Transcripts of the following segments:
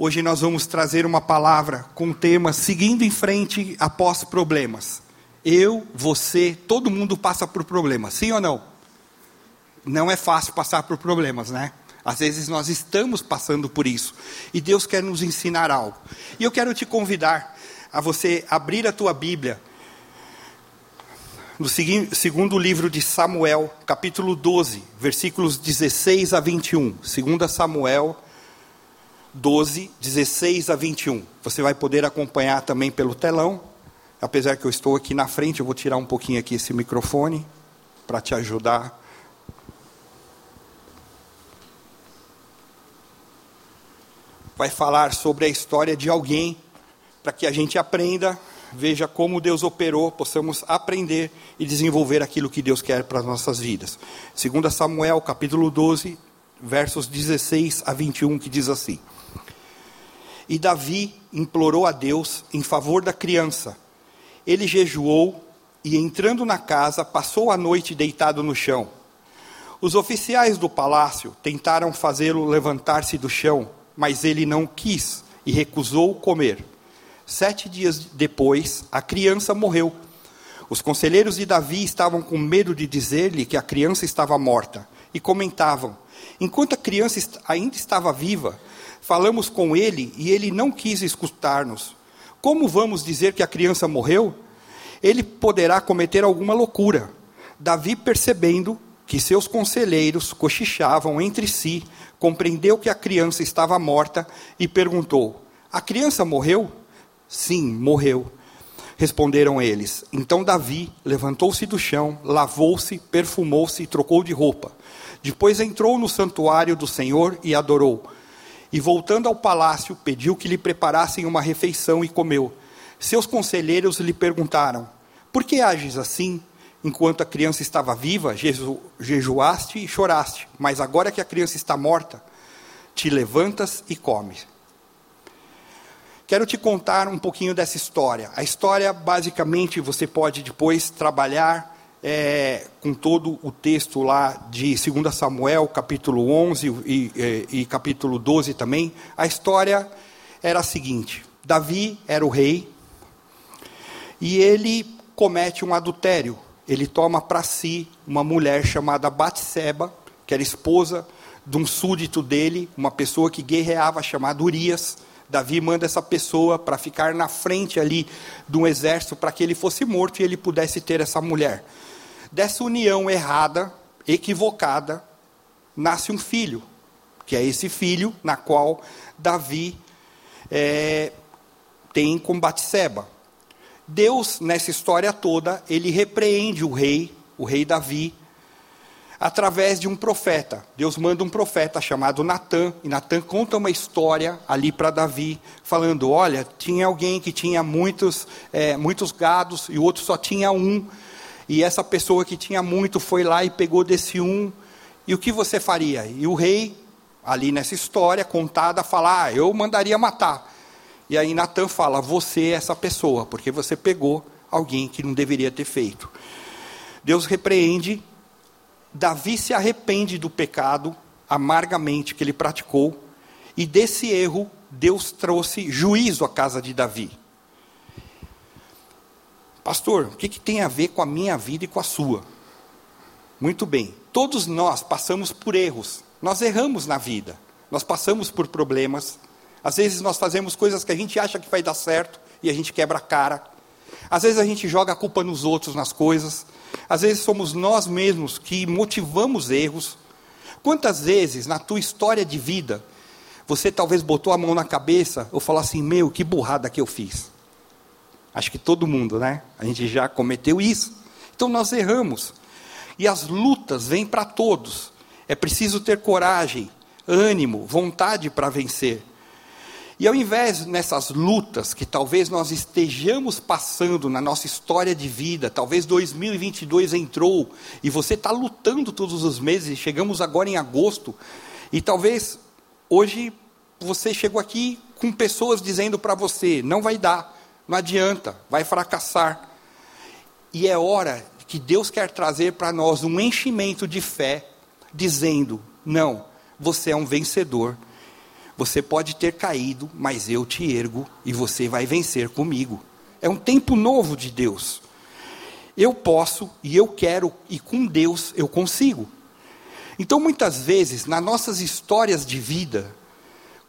Hoje nós vamos trazer uma palavra com o tema Seguindo em Frente após problemas. Eu, você, todo mundo passa por problemas, sim ou não? Não é fácil passar por problemas, né? Às vezes nós estamos passando por isso. E Deus quer nos ensinar algo. E eu quero te convidar a você abrir a tua Bíblia no segundo livro de Samuel, capítulo 12, versículos 16 a 21. 2 Samuel 12, 16 a 21. Você vai poder acompanhar também pelo telão. Apesar que eu estou aqui na frente, eu vou tirar um pouquinho aqui esse microfone para te ajudar. Vai falar sobre a história de alguém para que a gente aprenda, veja como Deus operou, possamos aprender e desenvolver aquilo que Deus quer para as nossas vidas. 2 Samuel, capítulo 12, versos 16 a 21, que diz assim: e Davi implorou a Deus em favor da criança. Ele jejuou e, entrando na casa, passou a noite deitado no chão. Os oficiais do palácio tentaram fazê-lo levantar-se do chão, mas ele não quis e recusou comer. Sete dias depois, a criança morreu. Os conselheiros de Davi estavam com medo de dizer-lhe que a criança estava morta e comentavam: enquanto a criança ainda estava viva, Falamos com ele e ele não quis escutar-nos. Como vamos dizer que a criança morreu? Ele poderá cometer alguma loucura. Davi, percebendo que seus conselheiros cochichavam entre si, compreendeu que a criança estava morta e perguntou: A criança morreu? Sim, morreu. Responderam eles. Então Davi levantou-se do chão, lavou-se, perfumou-se e trocou de roupa. Depois entrou no santuário do Senhor e adorou. E voltando ao palácio, pediu que lhe preparassem uma refeição e comeu. Seus conselheiros lhe perguntaram: Por que ages assim? Enquanto a criança estava viva, jeju jejuaste e choraste, mas agora que a criança está morta, te levantas e comes. Quero te contar um pouquinho dessa história. A história, basicamente, você pode depois trabalhar é, com todo o texto lá de 2 Samuel, capítulo 11 e, e, e capítulo 12 também, a história era a seguinte: Davi era o rei e ele comete um adultério. Ele toma para si uma mulher chamada Batseba, que era esposa de um súdito dele, uma pessoa que guerreava chamada Urias. Davi manda essa pessoa para ficar na frente ali de um exército para que ele fosse morto e ele pudesse ter essa mulher dessa união errada, equivocada, nasce um filho, que é esse filho na qual Davi é, tem com Batseba. Deus, nessa história toda, ele repreende o rei, o rei Davi, através de um profeta. Deus manda um profeta chamado Natã, e Natã conta uma história ali para Davi, falando: olha, tinha alguém que tinha muitos, é, muitos gados e o outro só tinha um. E essa pessoa que tinha muito foi lá e pegou desse um. E o que você faria? E o rei, ali nessa história contada, fala: ah, eu mandaria matar. E aí Natan fala: você é essa pessoa, porque você pegou alguém que não deveria ter feito. Deus repreende, Davi se arrepende do pecado amargamente que ele praticou, e desse erro Deus trouxe juízo à casa de Davi. Pastor, o que, que tem a ver com a minha vida e com a sua? Muito bem, todos nós passamos por erros, nós erramos na vida, nós passamos por problemas, às vezes nós fazemos coisas que a gente acha que vai dar certo e a gente quebra a cara, às vezes a gente joga a culpa nos outros, nas coisas, às vezes somos nós mesmos que motivamos erros. Quantas vezes na tua história de vida você talvez botou a mão na cabeça ou falou assim: Meu, que burrada que eu fiz. Acho que todo mundo, né? A gente já cometeu isso. Então nós erramos. E as lutas vêm para todos. É preciso ter coragem, ânimo, vontade para vencer. E ao invés nessas lutas que talvez nós estejamos passando na nossa história de vida, talvez 2022 entrou e você está lutando todos os meses, chegamos agora em agosto, e talvez hoje você chegou aqui com pessoas dizendo para você: não vai dar, não adianta, vai fracassar. E é hora que Deus quer trazer para nós um enchimento de fé, dizendo: não, você é um vencedor você pode ter caído, mas eu te ergo e você vai vencer comigo. É um tempo novo de Deus. Eu posso e eu quero, e com Deus eu consigo. Então, muitas vezes, nas nossas histórias de vida,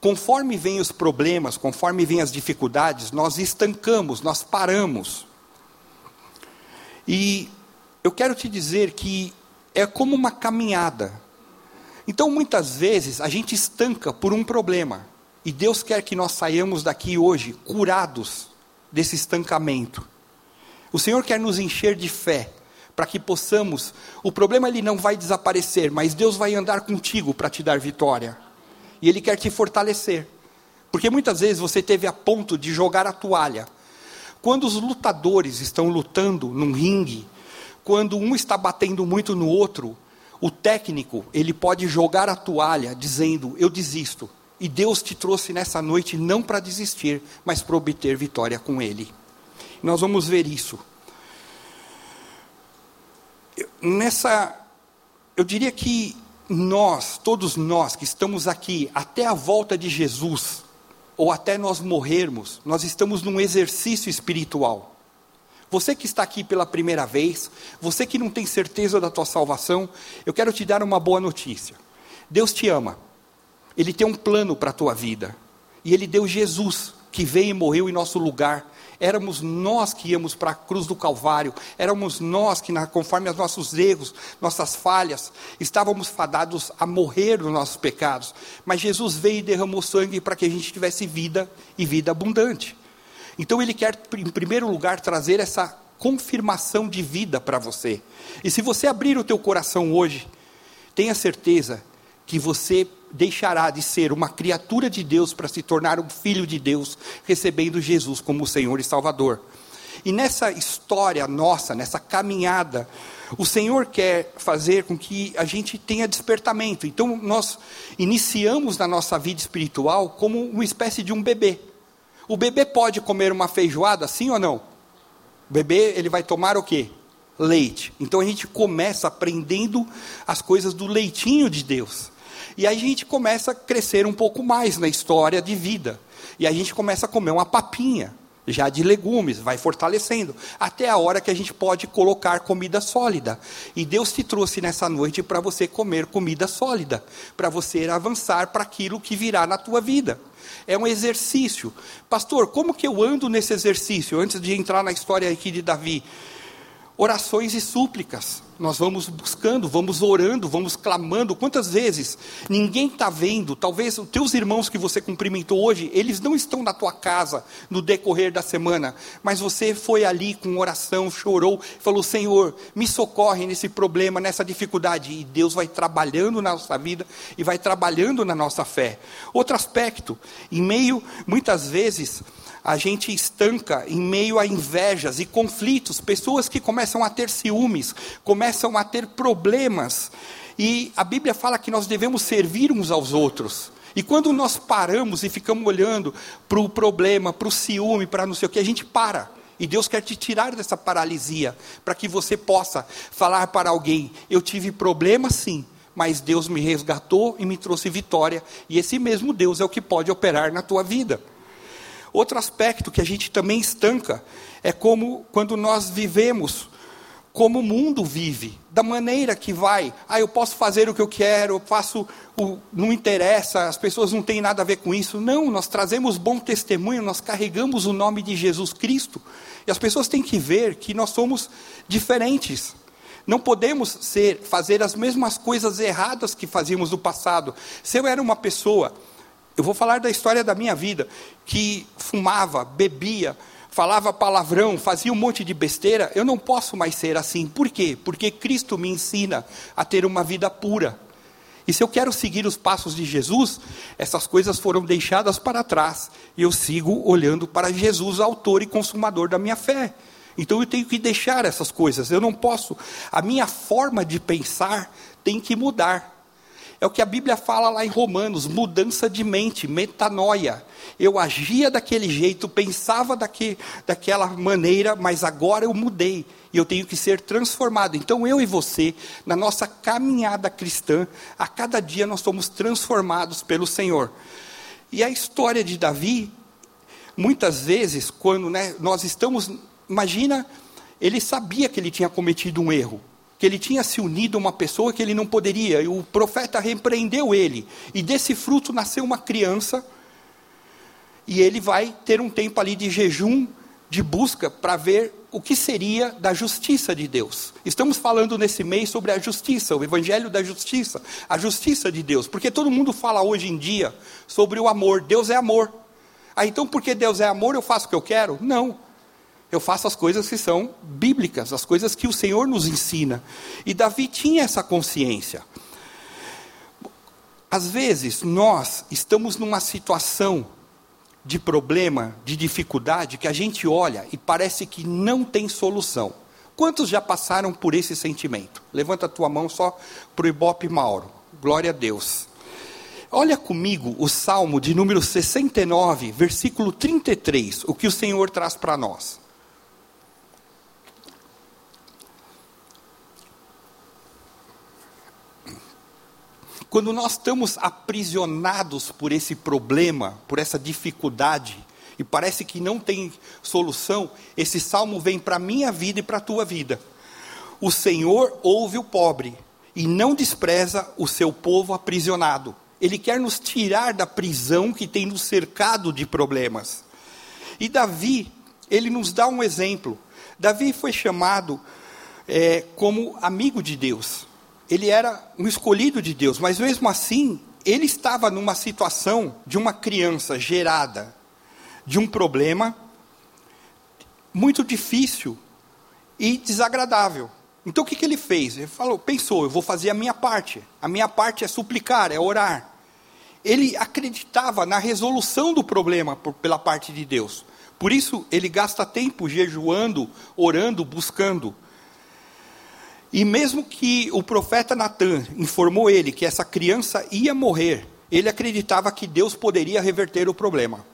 conforme vêm os problemas, conforme vêm as dificuldades, nós estancamos, nós paramos. E eu quero te dizer que é como uma caminhada. Então, muitas vezes, a gente estanca por um problema. E Deus quer que nós saiamos daqui hoje curados desse estancamento. O Senhor quer nos encher de fé, para que possamos. O problema ele não vai desaparecer, mas Deus vai andar contigo para te dar vitória. E Ele quer te fortalecer. Porque muitas vezes você teve a ponto de jogar a toalha. Quando os lutadores estão lutando num ringue, quando um está batendo muito no outro, o técnico, ele pode jogar a toalha dizendo: Eu desisto. E Deus te trouxe nessa noite não para desistir, mas para obter vitória com Ele. Nós vamos ver isso. Nessa, eu diria que nós, todos nós que estamos aqui, até a volta de Jesus, ou até nós morrermos, nós estamos num exercício espiritual. Você que está aqui pela primeira vez, você que não tem certeza da tua salvação, eu quero te dar uma boa notícia. Deus te ama. Ele tem um plano para a tua vida. E ele deu Jesus, que veio e morreu em nosso lugar. Éramos nós que íamos para a cruz do Calvário, éramos nós que, conforme os nossos erros, nossas falhas, estávamos fadados a morrer dos nossos pecados. Mas Jesus veio e derramou sangue para que a gente tivesse vida e vida abundante. Então ele quer, em primeiro lugar, trazer essa confirmação de vida para você. E se você abrir o teu coração hoje, tenha certeza que você deixará de ser uma criatura de Deus para se tornar um filho de Deus, recebendo Jesus como Senhor e Salvador. E nessa história nossa, nessa caminhada, o Senhor quer fazer com que a gente tenha despertamento. Então, nós iniciamos na nossa vida espiritual como uma espécie de um bebê. O bebê pode comer uma feijoada, sim ou não? O bebê, ele vai tomar o quê? Leite. Então a gente começa aprendendo as coisas do leitinho de Deus. E aí a gente começa a crescer um pouco mais na história de vida. E a gente começa a comer uma papinha, já de legumes, vai fortalecendo, até a hora que a gente pode colocar comida sólida. E Deus te trouxe nessa noite para você comer comida sólida, para você avançar para aquilo que virá na tua vida é um exercício. Pastor, como que eu ando nesse exercício? Antes de entrar na história aqui de Davi, orações e súplicas. Nós vamos buscando, vamos orando, vamos clamando. Quantas vezes ninguém está vendo? Talvez os teus irmãos que você cumprimentou hoje, eles não estão na tua casa no decorrer da semana, mas você foi ali com oração, chorou, falou: Senhor, me socorre nesse problema, nessa dificuldade. E Deus vai trabalhando na nossa vida e vai trabalhando na nossa fé. Outro aspecto, em meio, muitas vezes, a gente estanca em meio a invejas e conflitos, pessoas que começam a ter ciúmes, começam a ter problemas. E a Bíblia fala que nós devemos servir uns aos outros. E quando nós paramos e ficamos olhando para o problema, para o ciúme, para não sei o que, a gente para. E Deus quer te tirar dessa paralisia, para que você possa falar para alguém: eu tive problema sim, mas Deus me resgatou e me trouxe vitória. E esse mesmo Deus é o que pode operar na tua vida. Outro aspecto que a gente também estanca é como quando nós vivemos como o mundo vive, da maneira que vai. Ah, eu posso fazer o que eu quero, eu faço o não interessa, as pessoas não têm nada a ver com isso. Não, nós trazemos bom testemunho, nós carregamos o nome de Jesus Cristo. E as pessoas têm que ver que nós somos diferentes. Não podemos ser fazer as mesmas coisas erradas que fazíamos no passado. Se eu era uma pessoa eu vou falar da história da minha vida, que fumava, bebia, falava palavrão, fazia um monte de besteira. Eu não posso mais ser assim. Por quê? Porque Cristo me ensina a ter uma vida pura. E se eu quero seguir os passos de Jesus, essas coisas foram deixadas para trás. E eu sigo olhando para Jesus, autor e consumador da minha fé. Então eu tenho que deixar essas coisas. Eu não posso. A minha forma de pensar tem que mudar. É o que a Bíblia fala lá em Romanos: mudança de mente, metanoia. Eu agia daquele jeito, pensava daque, daquela maneira, mas agora eu mudei. E eu tenho que ser transformado. Então eu e você, na nossa caminhada cristã, a cada dia nós somos transformados pelo Senhor. E a história de Davi, muitas vezes, quando né, nós estamos. Imagina, ele sabia que ele tinha cometido um erro que ele tinha se unido a uma pessoa que ele não poderia, e o profeta repreendeu ele, e desse fruto nasceu uma criança, e ele vai ter um tempo ali de jejum, de busca, para ver o que seria da justiça de Deus. Estamos falando nesse mês sobre a justiça, o evangelho da justiça, a justiça de Deus, porque todo mundo fala hoje em dia sobre o amor, Deus é amor. Ah, então porque Deus é amor, eu faço o que eu quero? Não. Eu faço as coisas que são bíblicas, as coisas que o Senhor nos ensina. E Davi tinha essa consciência. Às vezes, nós estamos numa situação de problema, de dificuldade, que a gente olha e parece que não tem solução. Quantos já passaram por esse sentimento? Levanta a tua mão só para o Ibope Mauro. Glória a Deus. Olha comigo o Salmo de número 69, versículo 33, o que o Senhor traz para nós. Quando nós estamos aprisionados por esse problema, por essa dificuldade, e parece que não tem solução, esse salmo vem para a minha vida e para a tua vida. O Senhor ouve o pobre e não despreza o seu povo aprisionado. Ele quer nos tirar da prisão que tem nos cercado de problemas. E Davi, ele nos dá um exemplo. Davi foi chamado é, como amigo de Deus ele era um escolhido de Deus, mas mesmo assim, ele estava numa situação de uma criança gerada de um problema muito difícil e desagradável. Então o que, que ele fez? Ele falou, pensou, eu vou fazer a minha parte. A minha parte é suplicar, é orar. Ele acreditava na resolução do problema por, pela parte de Deus. Por isso ele gasta tempo jejuando, orando, buscando. E mesmo que o profeta Natan informou ele que essa criança ia morrer, ele acreditava que Deus poderia reverter o problema.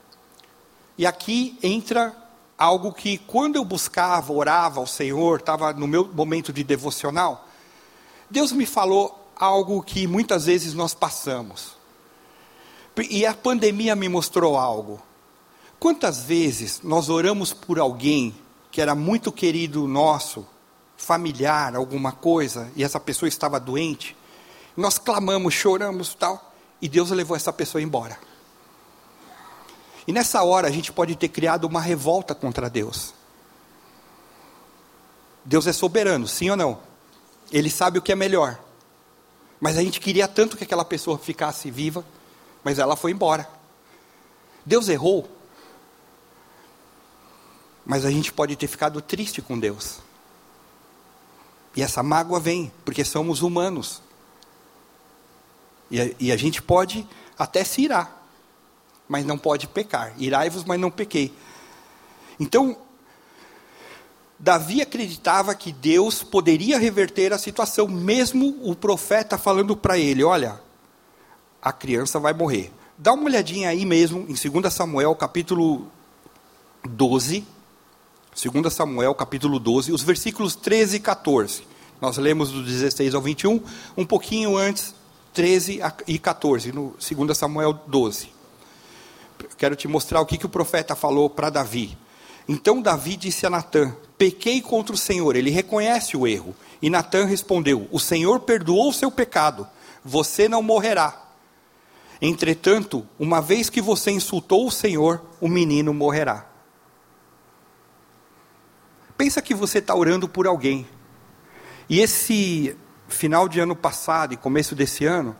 E aqui entra algo que, quando eu buscava, orava ao Senhor, estava no meu momento de devocional, Deus me falou algo que muitas vezes nós passamos. E a pandemia me mostrou algo. Quantas vezes nós oramos por alguém que era muito querido nosso, familiar, alguma coisa, e essa pessoa estava doente, nós clamamos, choramos tal, e Deus levou essa pessoa embora. E nessa hora a gente pode ter criado uma revolta contra Deus. Deus é soberano, sim ou não? Ele sabe o que é melhor. Mas a gente queria tanto que aquela pessoa ficasse viva, mas ela foi embora. Deus errou. Mas a gente pode ter ficado triste com Deus. E essa mágoa vem, porque somos humanos. E a, e a gente pode até se irar, mas não pode pecar. Irai-vos, mas não pequei. Então, Davi acreditava que Deus poderia reverter a situação, mesmo o profeta falando para ele: olha, a criança vai morrer. Dá uma olhadinha aí mesmo, em 2 Samuel, capítulo 12, 2 Samuel, capítulo 12, os versículos 13 e 14. Nós lemos do 16 ao 21, um pouquinho antes, 13 e 14, no 2 Samuel 12. Quero te mostrar o que, que o profeta falou para Davi. Então Davi disse a Natã: Pequei contra o Senhor. Ele reconhece o erro. E Natã respondeu: O Senhor perdoou o seu pecado. Você não morrerá. Entretanto, uma vez que você insultou o Senhor, o menino morrerá. Pensa que você está orando por alguém. E esse final de ano passado e começo desse ano,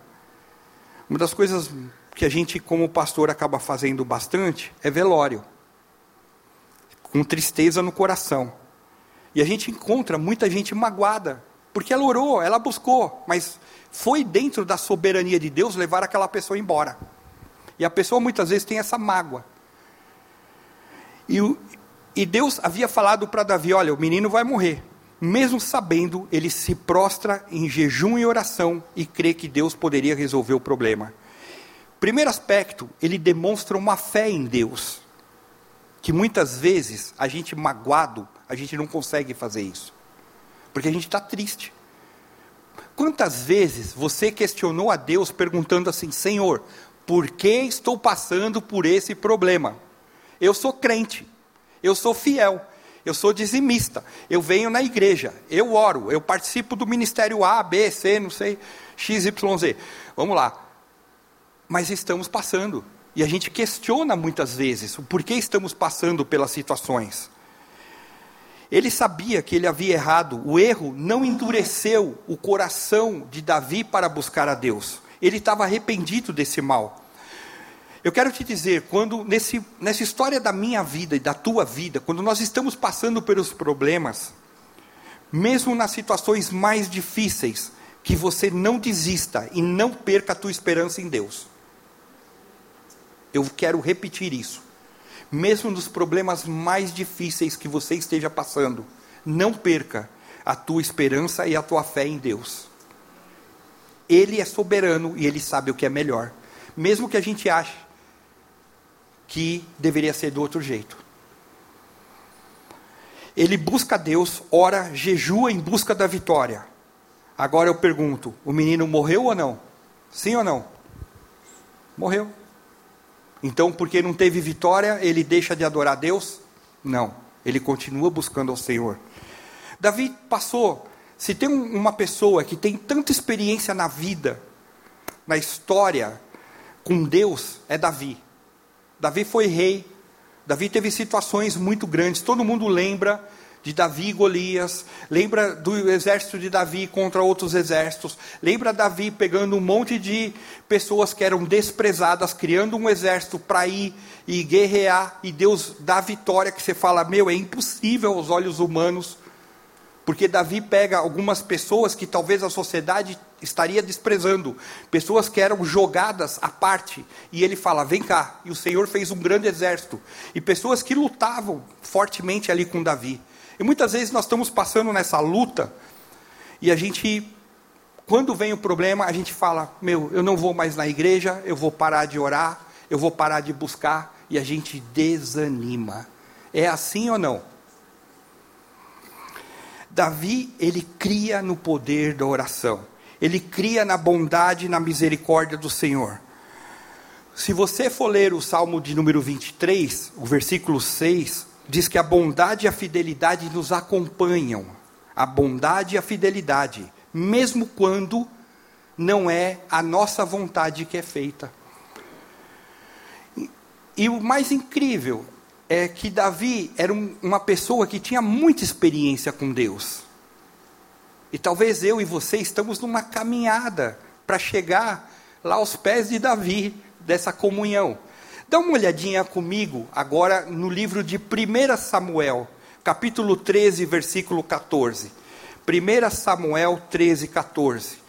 uma das coisas que a gente, como pastor, acaba fazendo bastante é velório. Com tristeza no coração. E a gente encontra muita gente magoada Porque ela orou, ela buscou, mas foi dentro da soberania de Deus levar aquela pessoa embora. E a pessoa muitas vezes tem essa mágoa. E, e Deus havia falado para Davi: olha, o menino vai morrer. Mesmo sabendo, ele se prostra em jejum e oração e crê que Deus poderia resolver o problema. Primeiro aspecto, ele demonstra uma fé em Deus, que muitas vezes a gente magoado, a gente não consegue fazer isso, porque a gente está triste. Quantas vezes você questionou a Deus perguntando assim: Senhor, por que estou passando por esse problema? Eu sou crente, eu sou fiel, eu sou dizimista, eu venho na igreja, eu oro, eu participo do ministério A, B, C, não sei, X, Y, Z. Vamos lá. Mas estamos passando. E a gente questiona muitas vezes o porquê estamos passando pelas situações. Ele sabia que ele havia errado, o erro não endureceu o coração de Davi para buscar a Deus. Ele estava arrependido desse mal. Eu quero te dizer, quando nesse, nessa história da minha vida e da tua vida, quando nós estamos passando pelos problemas, mesmo nas situações mais difíceis, que você não desista e não perca a tua esperança em Deus. Eu quero repetir isso. Mesmo nos problemas mais difíceis que você esteja passando, não perca a tua esperança e a tua fé em Deus. Ele é soberano e ele sabe o que é melhor. Mesmo que a gente ache que deveria ser do outro jeito. Ele busca Deus, ora, jejua em busca da vitória. Agora eu pergunto: o menino morreu ou não? Sim ou não? Morreu. Então, porque não teve vitória, ele deixa de adorar Deus? Não. Ele continua buscando ao Senhor. Davi passou. Se tem uma pessoa que tem tanta experiência na vida, na história, com Deus, é Davi. Davi foi rei, Davi teve situações muito grandes, todo mundo lembra de Davi e Golias, lembra do exército de Davi contra outros exércitos, lembra Davi pegando um monte de pessoas que eram desprezadas, criando um exército para ir e guerrear, e Deus dá vitória, que você fala, meu, é impossível aos olhos humanos, porque Davi pega algumas pessoas que talvez a sociedade estaria desprezando, pessoas que eram jogadas à parte, e ele fala: vem cá, e o Senhor fez um grande exército, e pessoas que lutavam fortemente ali com Davi. E muitas vezes nós estamos passando nessa luta, e a gente, quando vem o problema, a gente fala: meu, eu não vou mais na igreja, eu vou parar de orar, eu vou parar de buscar, e a gente desanima. É assim ou não? Davi, ele cria no poder da oração. Ele cria na bondade e na misericórdia do Senhor. Se você for ler o Salmo de número 23, o versículo 6, diz que a bondade e a fidelidade nos acompanham. A bondade e a fidelidade, mesmo quando não é a nossa vontade que é feita. E, o mais incrível é que Davi era um, uma pessoa que tinha muita experiência com Deus. E talvez eu e você estamos numa caminhada para chegar lá aos pés de Davi, dessa comunhão. Dá uma olhadinha comigo agora no livro de 1 Samuel, capítulo 13, versículo 14. 1 Samuel 13, 14.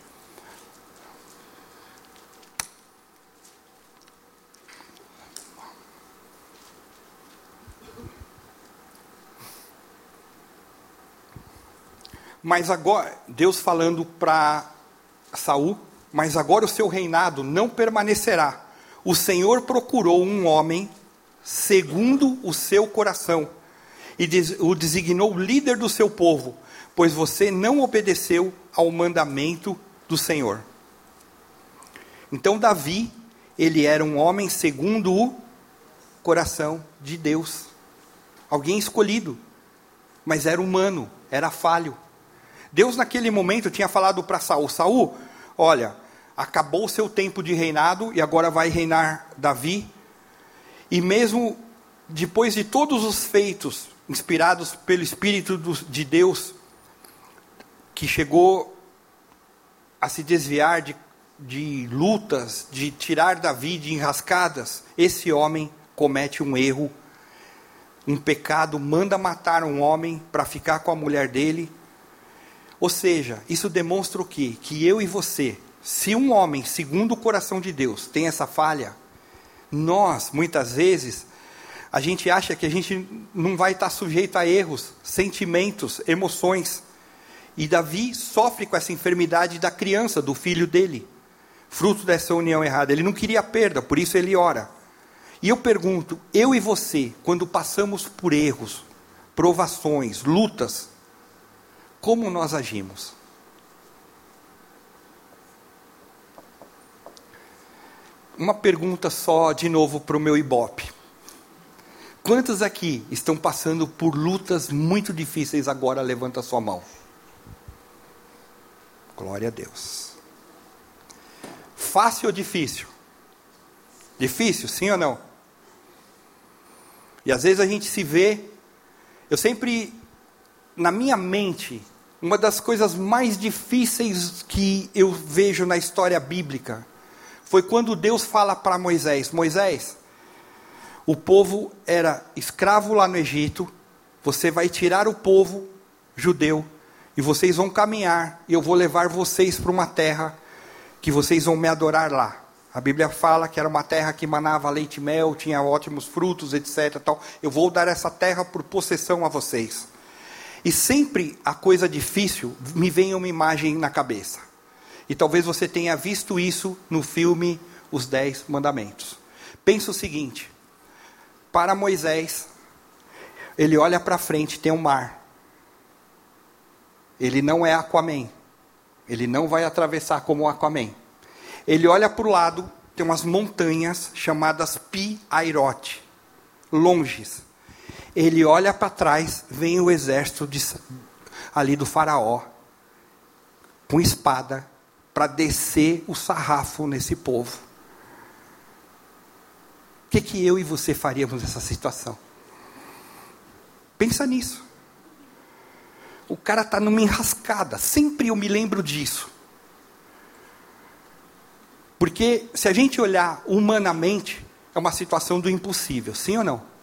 Mas agora, Deus falando para Saul, mas agora o seu reinado não permanecerá. O Senhor procurou um homem segundo o seu coração e o designou líder do seu povo, pois você não obedeceu ao mandamento do Senhor. Então Davi, ele era um homem segundo o coração de Deus. Alguém escolhido, mas era humano, era falho. Deus naquele momento tinha falado para Saul: Saul, olha, acabou o seu tempo de reinado e agora vai reinar Davi. E mesmo depois de todos os feitos inspirados pelo Espírito de Deus, que chegou a se desviar de, de lutas, de tirar Davi de enrascadas, esse homem comete um erro, um pecado, manda matar um homem para ficar com a mulher dele Ou seja, isso demonstra o quê? Que eu e você, se um homem, segundo o coração de Deus, tem essa falha, nós, muitas vezes, a gente acha que a gente não vai estar sujeito a erros, sentimentos, emoções. E Davi sofre com essa enfermidade da criança, do filho dele, fruto dessa união errada. Ele não queria perda, por isso ele ora. E eu pergunto, eu e você, quando passamos por erros, provações, lutas, como nós agimos? Uma pergunta só de novo para o meu ibope. Quantos aqui estão passando por lutas muito difíceis agora? Levanta sua mão. Glória a Deus. Fácil ou difícil? Difícil, sim ou não? E às vezes a gente se vê. Eu sempre, na minha mente, uma das coisas mais difíceis que eu vejo na história bíblica foi quando Deus fala para Moisés: Moisés, o povo era escravo lá no Egito, você vai tirar o povo judeu e vocês vão caminhar, e eu vou levar vocês para uma terra que vocês vão me adorar lá. A Bíblia fala que era uma terra que manava leite e mel, tinha ótimos frutos, etc. Tal. Eu vou dar essa terra por possessão a vocês. E sempre a coisa difícil me vem uma imagem na cabeça. E talvez você tenha visto isso no filme Os Dez Mandamentos. Pensa o seguinte: para Moisés, ele olha para frente, tem um mar. Ele não é Aquaman. Ele não vai atravessar como Aquaman. Ele olha para o lado, tem umas montanhas chamadas Pi-Airote, longes. Ele olha para trás, vem o exército de, ali do faraó, com espada, para descer o sarrafo nesse povo. O que, que eu e você faríamos nessa situação? Pensa nisso. O cara está numa enrascada. Sempre eu me lembro disso. Porque se a gente olhar humanamente, é uma situação do impossível, sim ou não?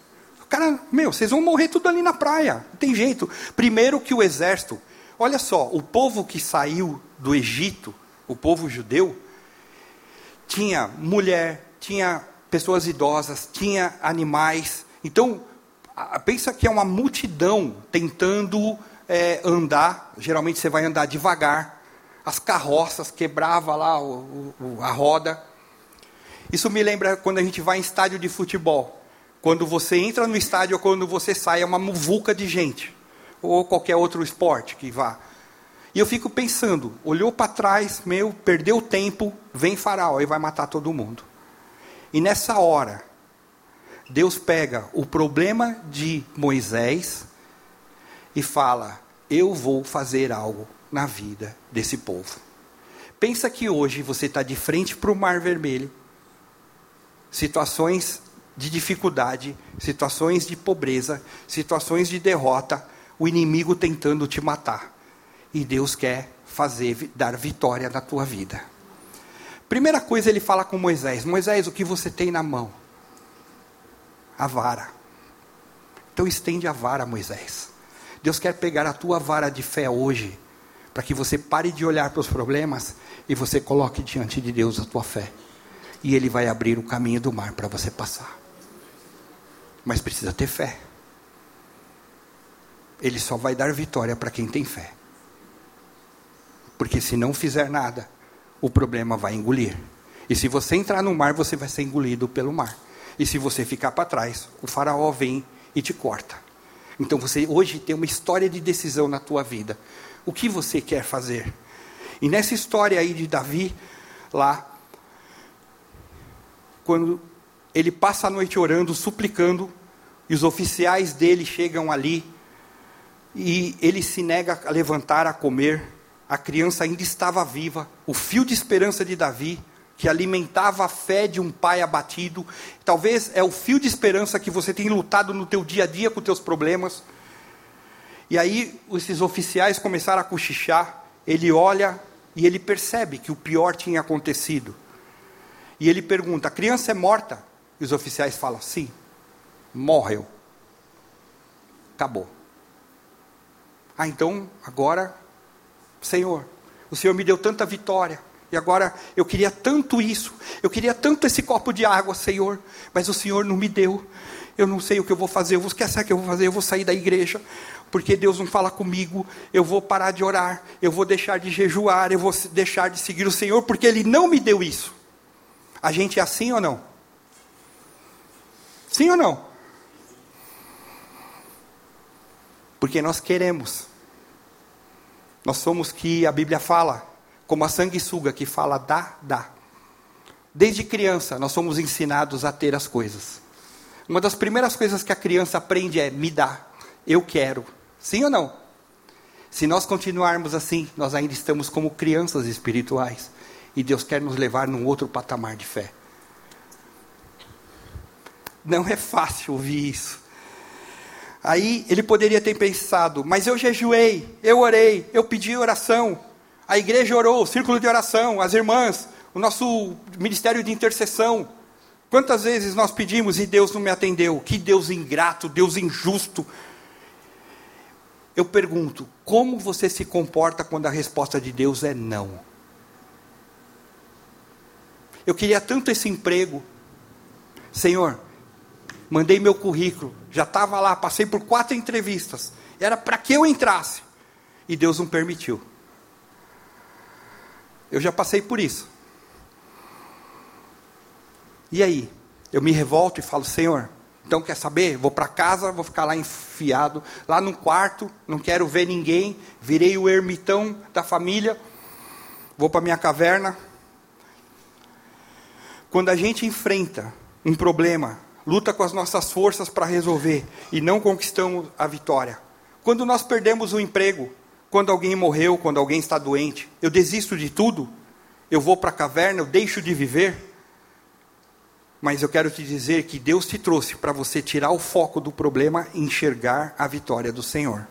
O cara, meu, vocês vão morrer tudo ali na praia. Não tem jeito. Primeiro que o exército, olha só, o povo que saiu do Egito, o povo judeu, tinha mulher, tinha pessoas idosas, tinha animais. Então, pensa que é uma multidão tentando é, andar, geralmente você vai andar devagar, as carroças quebrava lá o, o, a roda. Isso me lembra quando a gente vai em estádio de futebol. Quando você entra no estádio ou quando você sai, é uma muvuca de gente. Ou qualquer outro esporte que vá. E eu fico pensando, olhou para trás, meu, perdeu tempo, vem faraó e vai matar todo mundo. E nessa hora, Deus pega o problema de Moisés e fala: Eu vou fazer algo na vida desse povo. Pensa que hoje você está de frente para o Mar Vermelho, situações de dificuldade, situações de pobreza, situações de derrota, o inimigo tentando te matar. E Deus quer fazer dar vitória na tua vida. Primeira coisa ele fala com Moisés: Moisés, o que você tem na mão? A vara. Então estende a vara, Moisés. Deus quer pegar a tua vara de fé hoje, para que você pare de olhar para os problemas e você coloque diante de Deus a tua fé. E Ele vai abrir o caminho do mar para você passar. Mas precisa ter fé. Ele só vai dar vitória para quem tem fé. Porque se não fizer nada, o problema vai engolir. E se você entrar no mar, você vai ser engolido pelo mar. E se você ficar para trás, o faraó vem e te corta. Então você hoje tem uma história de decisão na tua vida. O que você quer fazer? E nessa história aí de Davi, lá, quando ele passa a noite orando, suplicando, e os oficiais dele chegam ali, e ele se nega a levantar a comer, a criança ainda estava viva, o fio de esperança de Davi que alimentava a fé de um pai abatido. Talvez é o fio de esperança que você tem lutado no teu dia a dia com teus problemas. E aí esses oficiais começaram a cochichar, ele olha e ele percebe que o pior tinha acontecido. E ele pergunta: "A criança é morta?" E os oficiais falam: "Sim. Morreu. Acabou." Ah, então agora Senhor, o Senhor me deu tanta vitória. E agora eu queria tanto isso, eu queria tanto esse copo de água, Senhor, mas o Senhor não me deu. Eu não sei o que eu vou fazer, eu vou esquecer o que eu vou fazer, eu vou sair da igreja, porque Deus não fala comigo, eu vou parar de orar, eu vou deixar de jejuar, eu vou deixar de seguir o Senhor, porque Ele não me deu isso. A gente é assim ou não? Sim ou não? Porque nós queremos. Nós somos que a Bíblia fala, como a sanguessuga que fala dá, dá. Desde criança nós somos ensinados a ter as coisas. Uma das primeiras coisas que a criança aprende é me dá, eu quero. Sim ou não? Se nós continuarmos assim, nós ainda estamos como crianças espirituais. E Deus quer nos levar num outro patamar de fé. Não é fácil ouvir isso. Aí ele poderia ter pensado, mas eu jejuei, eu orei, eu pedi oração, a igreja orou, o círculo de oração, as irmãs, o nosso ministério de intercessão. Quantas vezes nós pedimos e Deus não me atendeu? Que Deus ingrato, Deus injusto. Eu pergunto, como você se comporta quando a resposta de Deus é não? Eu queria tanto esse emprego. Senhor, mandei meu currículo, já estava lá, passei por quatro entrevistas. Era para que eu entrasse. E Deus não permitiu. Eu já passei por isso. E aí? Eu me revolto e falo, Senhor, então quer saber? Vou para casa, vou ficar lá enfiado, lá no quarto, não quero ver ninguém, virei o ermitão da família, vou para minha caverna. Quando a gente enfrenta um problema, luta com as nossas forças para resolver e não conquistamos a vitória. Quando nós perdemos o emprego, quando alguém morreu, quando alguém está doente, eu desisto de tudo, eu vou para a caverna, eu deixo de viver. Mas eu quero te dizer que Deus te trouxe para você tirar o foco do problema e enxergar a vitória do Senhor.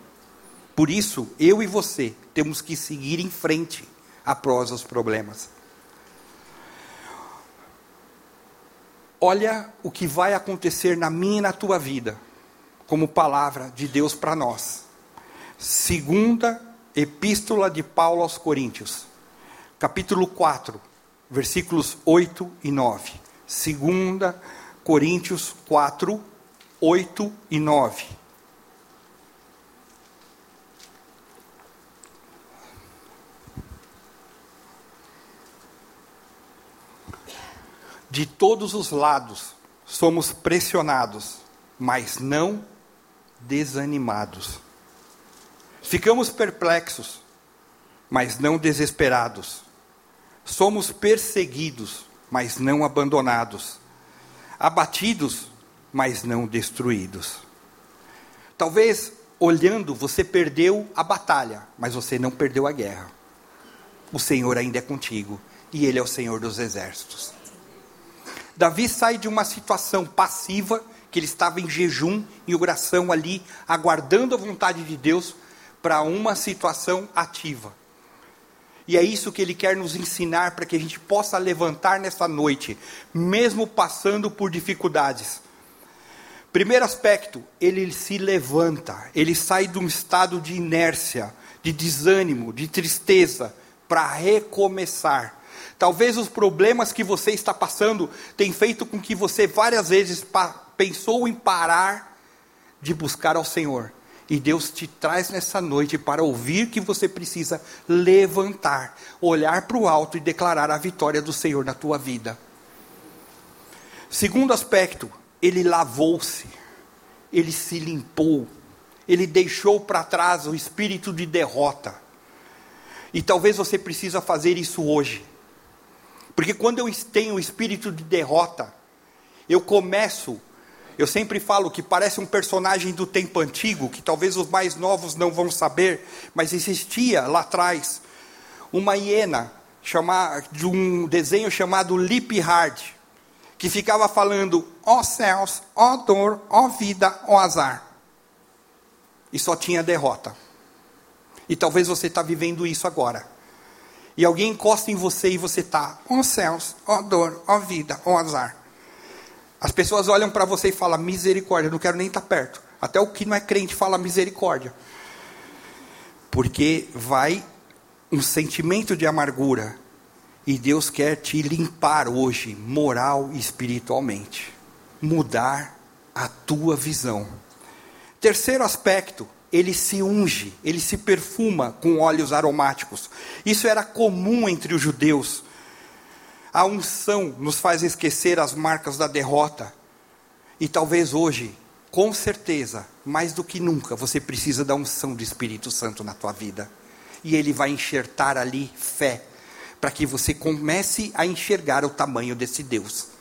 Por isso, eu e você temos que seguir em frente após os problemas. Olha o que vai acontecer na minha e na tua vida, como palavra de Deus para nós. Segunda Epístola de Paulo aos Coríntios, capítulo 4, versículos 8 e 9. Segunda Coríntios 4, 8 e 9. De todos os lados somos pressionados, mas não desanimados. Ficamos perplexos, mas não desesperados. Somos perseguidos, mas não abandonados. Abatidos, mas não destruídos. Talvez olhando você perdeu a batalha, mas você não perdeu a guerra. O Senhor ainda é contigo e Ele é o Senhor dos exércitos. Davi sai de uma situação passiva, que ele estava em jejum e oração ali, aguardando a vontade de Deus, para uma situação ativa. E é isso que ele quer nos ensinar para que a gente possa levantar nessa noite, mesmo passando por dificuldades. Primeiro aspecto, ele se levanta, ele sai de um estado de inércia, de desânimo, de tristeza, para recomeçar. Talvez os problemas que você está passando tenham feito com que você várias vezes pensou em parar de buscar ao Senhor. E Deus te traz nessa noite para ouvir que você precisa levantar, olhar para o alto e declarar a vitória do Senhor na tua vida. Segundo aspecto, ele lavou-se, ele se limpou, ele deixou para trás o espírito de derrota. E talvez você precisa fazer isso hoje. Porque quando eu tenho o espírito de derrota, eu começo, eu sempre falo que parece um personagem do tempo antigo, que talvez os mais novos não vão saber, mas existia lá atrás uma hiena de um desenho chamado Lip Hard, que ficava falando: ó oh céus, ó oh dor, ó oh vida, ó azar. E só tinha derrota. E talvez você está vivendo isso agora e alguém encosta em você e você está, ó oh céus, ó oh dor, ó oh vida, ó azar. As pessoas olham para você e falam, misericórdia, não quero nem estar tá perto. Até o que não é crente fala misericórdia. Porque vai um sentimento de amargura. E Deus quer te limpar hoje, moral e espiritualmente. Mudar a tua visão. Terceiro aspecto, ele se unge, ele se perfuma com óleos aromáticos. Isso era comum entre os judeus. A unção nos faz esquecer as marcas da derrota. E talvez hoje, com certeza, mais do que nunca, você precisa da unção do Espírito Santo na tua vida e ele vai enxertar ali fé, para que você comece a enxergar o tamanho desse Deus.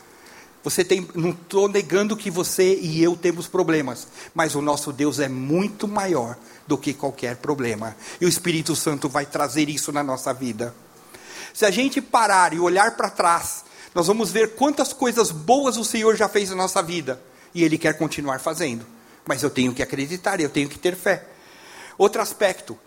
Você tem, não estou negando que você e eu temos problemas, mas o nosso Deus é muito maior do que qualquer problema. E o Espírito Santo vai trazer isso na nossa vida. Se a gente parar e olhar para trás, nós vamos ver quantas coisas boas o Senhor já fez na nossa vida. E Ele quer continuar fazendo. Mas eu tenho que acreditar, eu tenho que ter fé. Outro aspecto,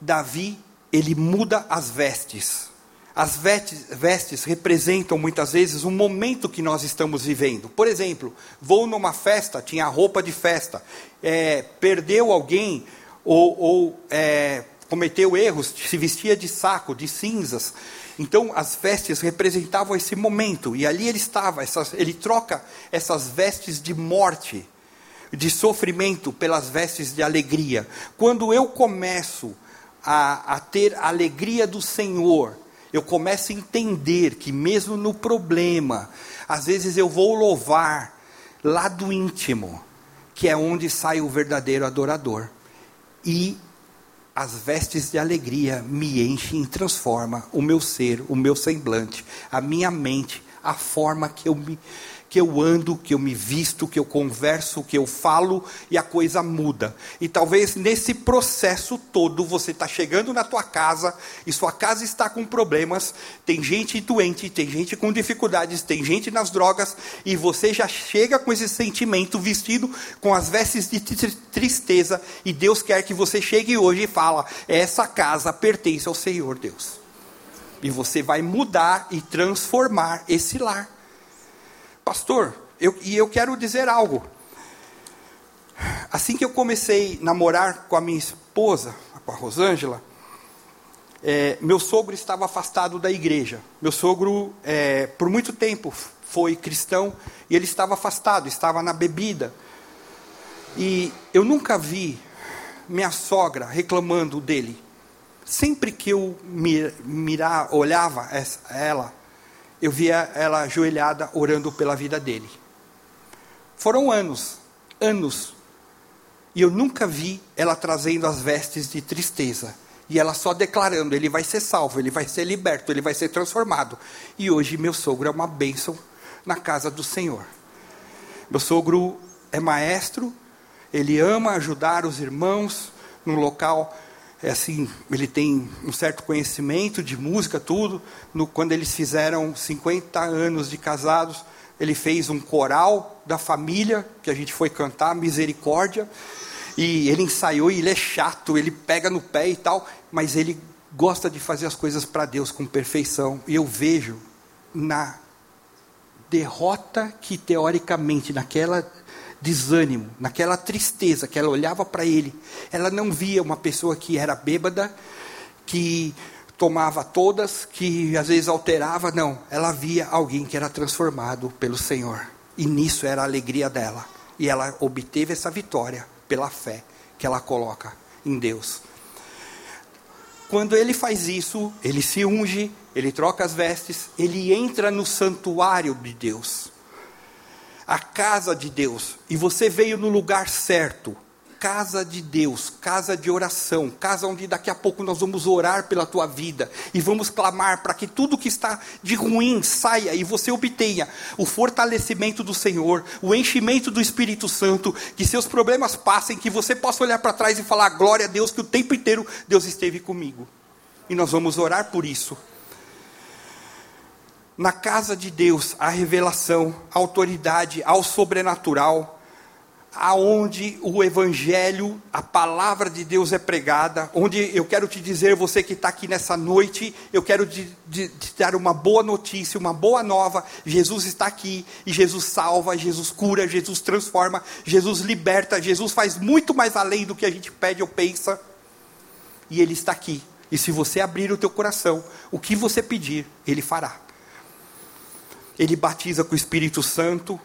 Davi, ele muda as vestes. As vestes, vestes, representam muitas vezes um momento que nós estamos vivendo. Por exemplo, vou numa festa, tinha roupa de festa, é, perdeu alguém ou, ou é, cometeu erros, se vestia de saco, de cinzas. Então as vestes representavam esse momento e ali ele estava. Essas, ele troca essas vestes de morte, de sofrimento, pelas vestes de alegria. Quando eu começo a, a ter a alegria do Senhor, eu começo a entender que mesmo no problema, às vezes eu vou louvar lá do íntimo, que é onde sai o verdadeiro adorador. E as vestes de alegria me enchem e transforma o meu ser, o meu semblante, a minha mente, a forma que eu me que eu ando, que eu me visto, que eu converso, que eu falo e a coisa muda. E talvez nesse processo todo você está chegando na tua casa e sua casa está com problemas, tem gente doente, tem gente com dificuldades, tem gente nas drogas e você já chega com esse sentimento vestido com as vestes de tristeza e Deus quer que você chegue hoje e fala: essa casa pertence ao Senhor Deus. E você vai mudar e transformar esse lar. Pastor, eu, e eu quero dizer algo. Assim que eu comecei a namorar com a minha esposa, com a Rosângela, é, meu sogro estava afastado da igreja. Meu sogro, é, por muito tempo, foi cristão e ele estava afastado, estava na bebida. E eu nunca vi minha sogra reclamando dele. Sempre que eu mirar, olhava ela, eu via ela ajoelhada orando pela vida dele. Foram anos, anos, e eu nunca vi ela trazendo as vestes de tristeza. E ela só declarando: ele vai ser salvo, ele vai ser liberto, ele vai ser transformado. E hoje meu sogro é uma bênção na casa do Senhor. Meu sogro é maestro, ele ama ajudar os irmãos no local é assim, ele tem um certo conhecimento de música, tudo. No, quando eles fizeram 50 anos de casados, ele fez um coral da família, que a gente foi cantar, Misericórdia. E ele ensaiou e ele é chato, ele pega no pé e tal, mas ele gosta de fazer as coisas para Deus com perfeição. E eu vejo na derrota que teoricamente naquela desânimo, naquela tristeza que ela olhava para ele, ela não via uma pessoa que era bêbada, que tomava todas, que às vezes alterava, não. Ela via alguém que era transformado pelo Senhor. E nisso era a alegria dela. E ela obteve essa vitória pela fé que ela coloca em Deus. Quando ele faz isso, ele se unge, ele troca as vestes, ele entra no santuário de Deus a casa de Deus, e você veio no lugar certo, casa de Deus, casa de oração, casa onde daqui a pouco nós vamos orar pela tua vida e vamos clamar para que tudo que está de ruim saia e você obtenha o fortalecimento do Senhor, o enchimento do Espírito Santo, que seus problemas passem, que você possa olhar para trás e falar glória a Deus que o tempo inteiro Deus esteve comigo. E nós vamos orar por isso. Na casa de Deus, a revelação, a autoridade ao sobrenatural, aonde o evangelho, a palavra de Deus é pregada, onde eu quero te dizer, você que está aqui nessa noite, eu quero te, te, te, dar uma boa notícia, uma boa nova. Jesus está aqui e Jesus salva, Jesus cura, Jesus transforma, Jesus liberta, Jesus faz muito mais além do que a gente pede ou pensa. E Ele está aqui E se você abrir o teu coração, o que você pedir, ele fará. Ele batiza com o Espírito Santo,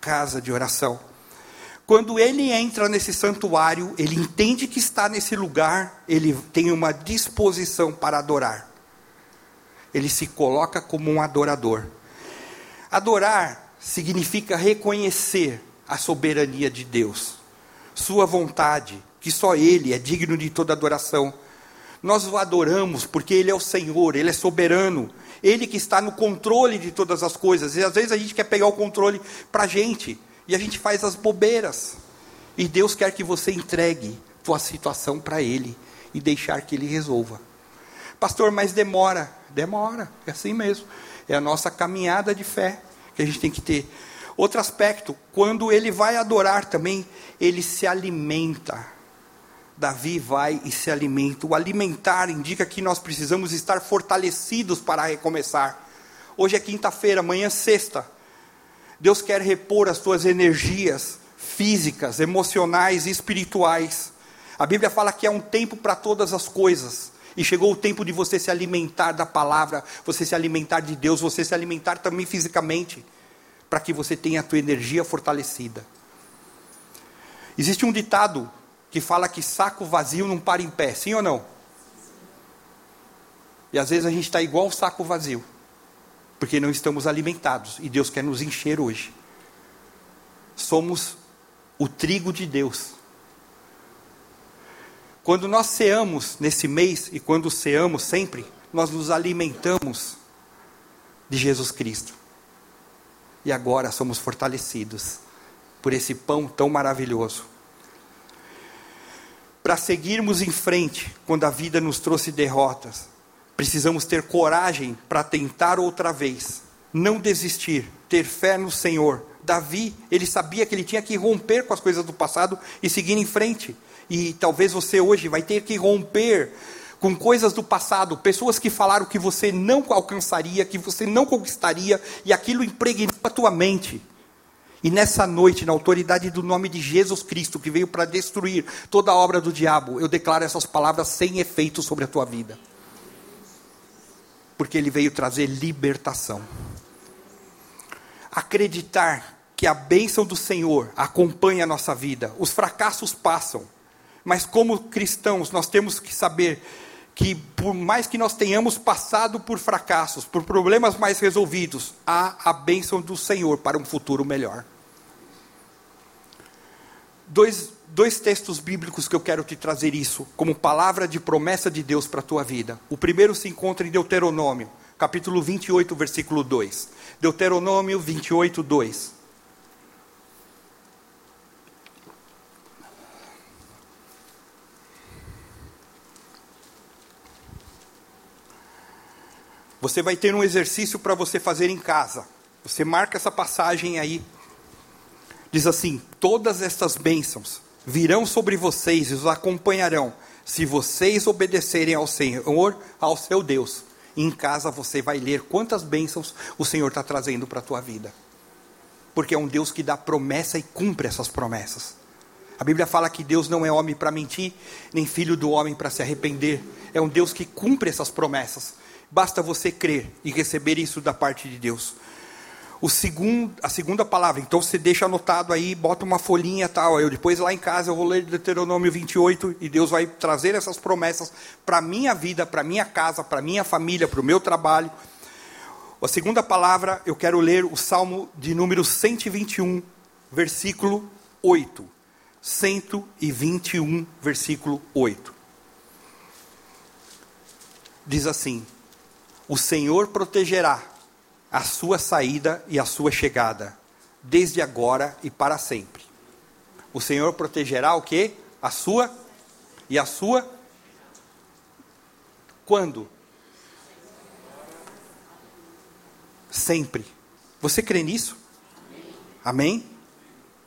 casa de oração. Quando ele entra nesse santuário, ele entende que está nesse lugar, ele tem uma disposição para adorar. Ele se coloca como um adorador. Adorar significa reconhecer a soberania de Deus, sua vontade, que só ele é digno de toda adoração. Nós o adoramos porque ele é o Senhor, ele é soberano, ele que está no controle de todas as coisas. E às vezes a gente quer pegar o controle para a gente. E a gente faz as bobeiras. E Deus quer que você entregue tua situação para Ele e deixar que Ele resolva. Pastor, mas demora. Demora, é assim mesmo. É a nossa caminhada de fé que a gente tem que ter. Outro aspecto, quando ele vai adorar também, ele se alimenta. Davi vai e se alimenta. O alimentar indica que nós precisamos estar fortalecidos para recomeçar. Hoje é quinta-feira, amanhã é sexta. Deus quer repor as tuas energias físicas, emocionais e espirituais. A Bíblia fala que é um tempo para todas as coisas. E chegou o tempo de você se alimentar da palavra, você se alimentar de Deus, você se alimentar também fisicamente, para que você tenha a tua energia fortalecida. Existe um ditado que fala que saco vazio não para em pé, sim ou não? E às vezes a gente está igual saco vazio porque não estamos alimentados e Deus quer nos encher hoje. Somos o trigo de Deus. Quando nós ceamos nesse mês e quando ceamos sempre, nós nos alimentamos de Jesus Cristo. E agora somos fortalecidos por esse pão tão maravilhoso. Para seguirmos em frente, quando a vida nos trouxe derrotas, Precisamos ter coragem para tentar outra vez, não desistir, ter fé no Senhor. Davi, ele sabia que ele tinha que romper com as coisas do passado e seguir em frente. E talvez você hoje vai ter que romper com coisas do passado, pessoas que falaram que você não alcançaria, que você não conquistaria, e aquilo impregnou a tua mente. E nessa noite, na autoridade do nome de Jesus Cristo, que veio para destruir toda a obra do diabo, eu declaro essas palavras sem efeito sobre a tua vida porque ele veio trazer libertação. Acreditar que a bênção do Senhor acompanha a nossa vida. Os fracassos passam, mas como cristãos nós temos que saber que por mais que nós tenhamos passado por fracassos, por problemas mais resolvidos, há a bênção do Senhor para um futuro melhor. Dois dois textos bíblicos que eu quero te trazer isso, como palavra de promessa de Deus para a tua vida. O primeiro se encontra em Deuteronômio, capítulo 28, versículo 2. Deuteronômio 28, 2. Você vai ter um exercício para você fazer em casa. Você marca essa passagem aí. Diz assim: Todas estas bênçãos virão sobre vocês e os acompanharão, se vocês obedecerem ao Senhor, ao seu Deus. Em casa você vai ler quantas bênçãos o Senhor está trazendo para a tua vida. Porque é um Deus que dá promessa e cumpre essas promessas. A Bíblia fala que Deus não é homem para mentir, nem filho do homem para se arrepender. É um Deus que cumpre essas promessas. Basta você crer e receber isso da parte de Deus o segundo, a segunda palavra. Então você deixa anotado aí, bota uma folhinha tal. Eu depois lá em casa eu vou ler Deuteronômio 28 e Deus vai trazer essas promessas para minha vida, para minha casa, para minha família, para o meu trabalho. A segunda palavra, eu quero ler o Salmo de número 121, versículo 8. 121, versículo 8. Diz assim: O Senhor protegerá a sua saída e a sua chegada, desde agora e para sempre. O Senhor protegerá o que? A sua e a sua quando? Sempre. Você crê nisso? Amém?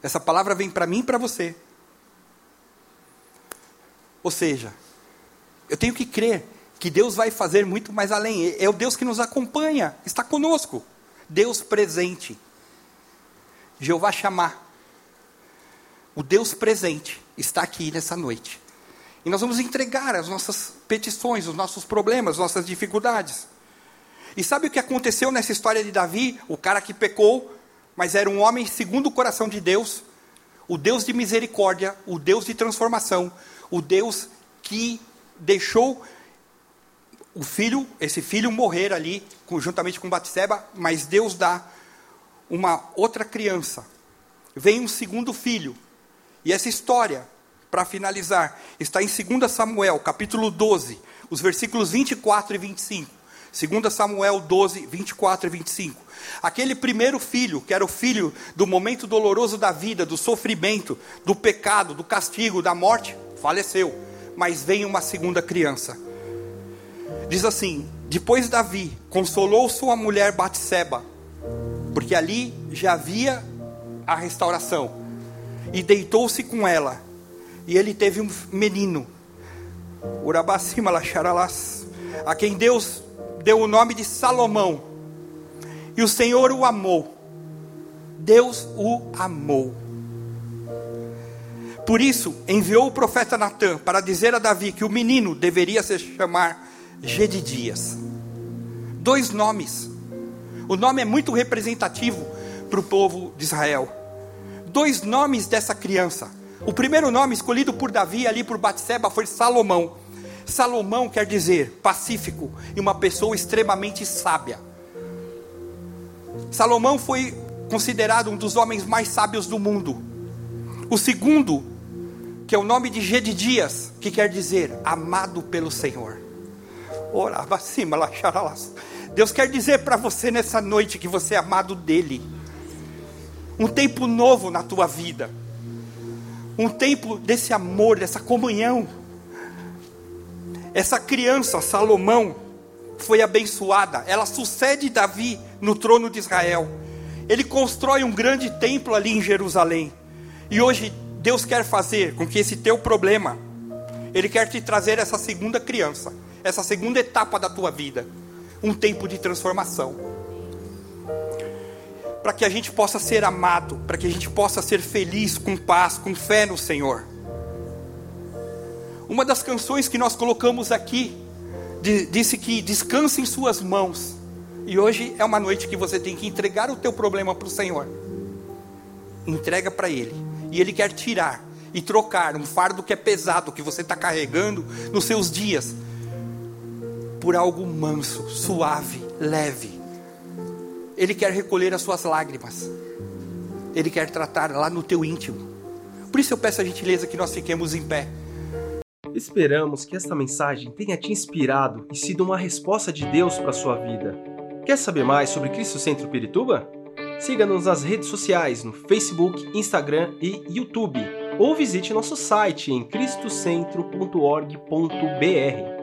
Essa palavra vem para mim e para você. Ou seja, eu tenho que crer que Deus vai fazer muito mais além. É o Deus que nos acompanha, está conosco. Deus presente. Jeová chamar. O Deus presente está aqui nessa noite. E nós vamos entregar as nossas petições, os nossos problemas, as nossas dificuldades. E sabe o que aconteceu nessa história de Davi? O cara que pecou, mas era um homem segundo o coração de Deus, o Deus de misericórdia, o Deus de transformação, o Deus que deixou o filho, esse filho morrer ali, juntamente com Batseba, mas Deus dá uma outra criança. Vem um segundo filho. E essa história, para finalizar, está em 2 Samuel, capítulo 12, os versículos 24 e 25. 2 Samuel 12, 24 e 25. Aquele primeiro filho, que era o filho do momento doloroso da vida, do sofrimento, do pecado, do castigo, da morte, faleceu. Mas vem uma segunda criança. Diz assim: Depois Davi consolou sua mulher Batseba, porque ali já havia a restauração, e deitou-se com ela, e ele teve um menino, Urabacima Lacharalas, a quem Deus deu o nome de Salomão. E o Senhor o amou. Deus o amou. Por isso, enviou o profeta Natã para dizer a Davi que o menino deveria se chamar Gedidias. Dois nomes. O nome é muito representativo para o povo de Israel. Dois nomes dessa criança. O primeiro nome escolhido por Davi ali por Batseba foi Salomão. Salomão quer dizer pacífico e uma pessoa extremamente sábia. Salomão foi considerado um dos homens mais sábios do mundo. O segundo, que é o nome de Gedidias, que quer dizer amado pelo Senhor. Orava cima, Deus quer dizer para você nessa noite que você é amado dele. Um tempo novo na tua vida. Um tempo desse amor, dessa comunhão essa criança, Salomão, foi abençoada. Ela sucede Davi no trono de Israel. Ele constrói um grande templo ali em Jerusalém. E hoje Deus quer fazer com que esse teu problema, Ele quer te trazer essa segunda criança, essa segunda etapa da tua vida, um tempo de transformação. Para que a gente possa ser amado, para que a gente possa ser feliz, com paz, com fé no Senhor. Uma das canções que nós colocamos aqui disse que descanse em suas mãos. E hoje é uma noite que você tem que entregar o teu problema para o Senhor. Entrega para Ele. E Ele quer tirar e trocar um fardo que é pesado, que você está carregando nos seus dias, por algo manso, suave, leve. Ele quer recolher as suas lágrimas. Ele quer tratar lá no teu íntimo. Por isso eu peço a gentileza que nós fiquemos em pé. Esperamos que esta mensagem tenha te inspirado e sido uma resposta de Deus para a sua vida. Quer saber mais sobre Cristo Centro Pirituba? Siga-nos nas redes sociais no Facebook, Instagram e YouTube, ou visite nosso site em cristocentro.org.br.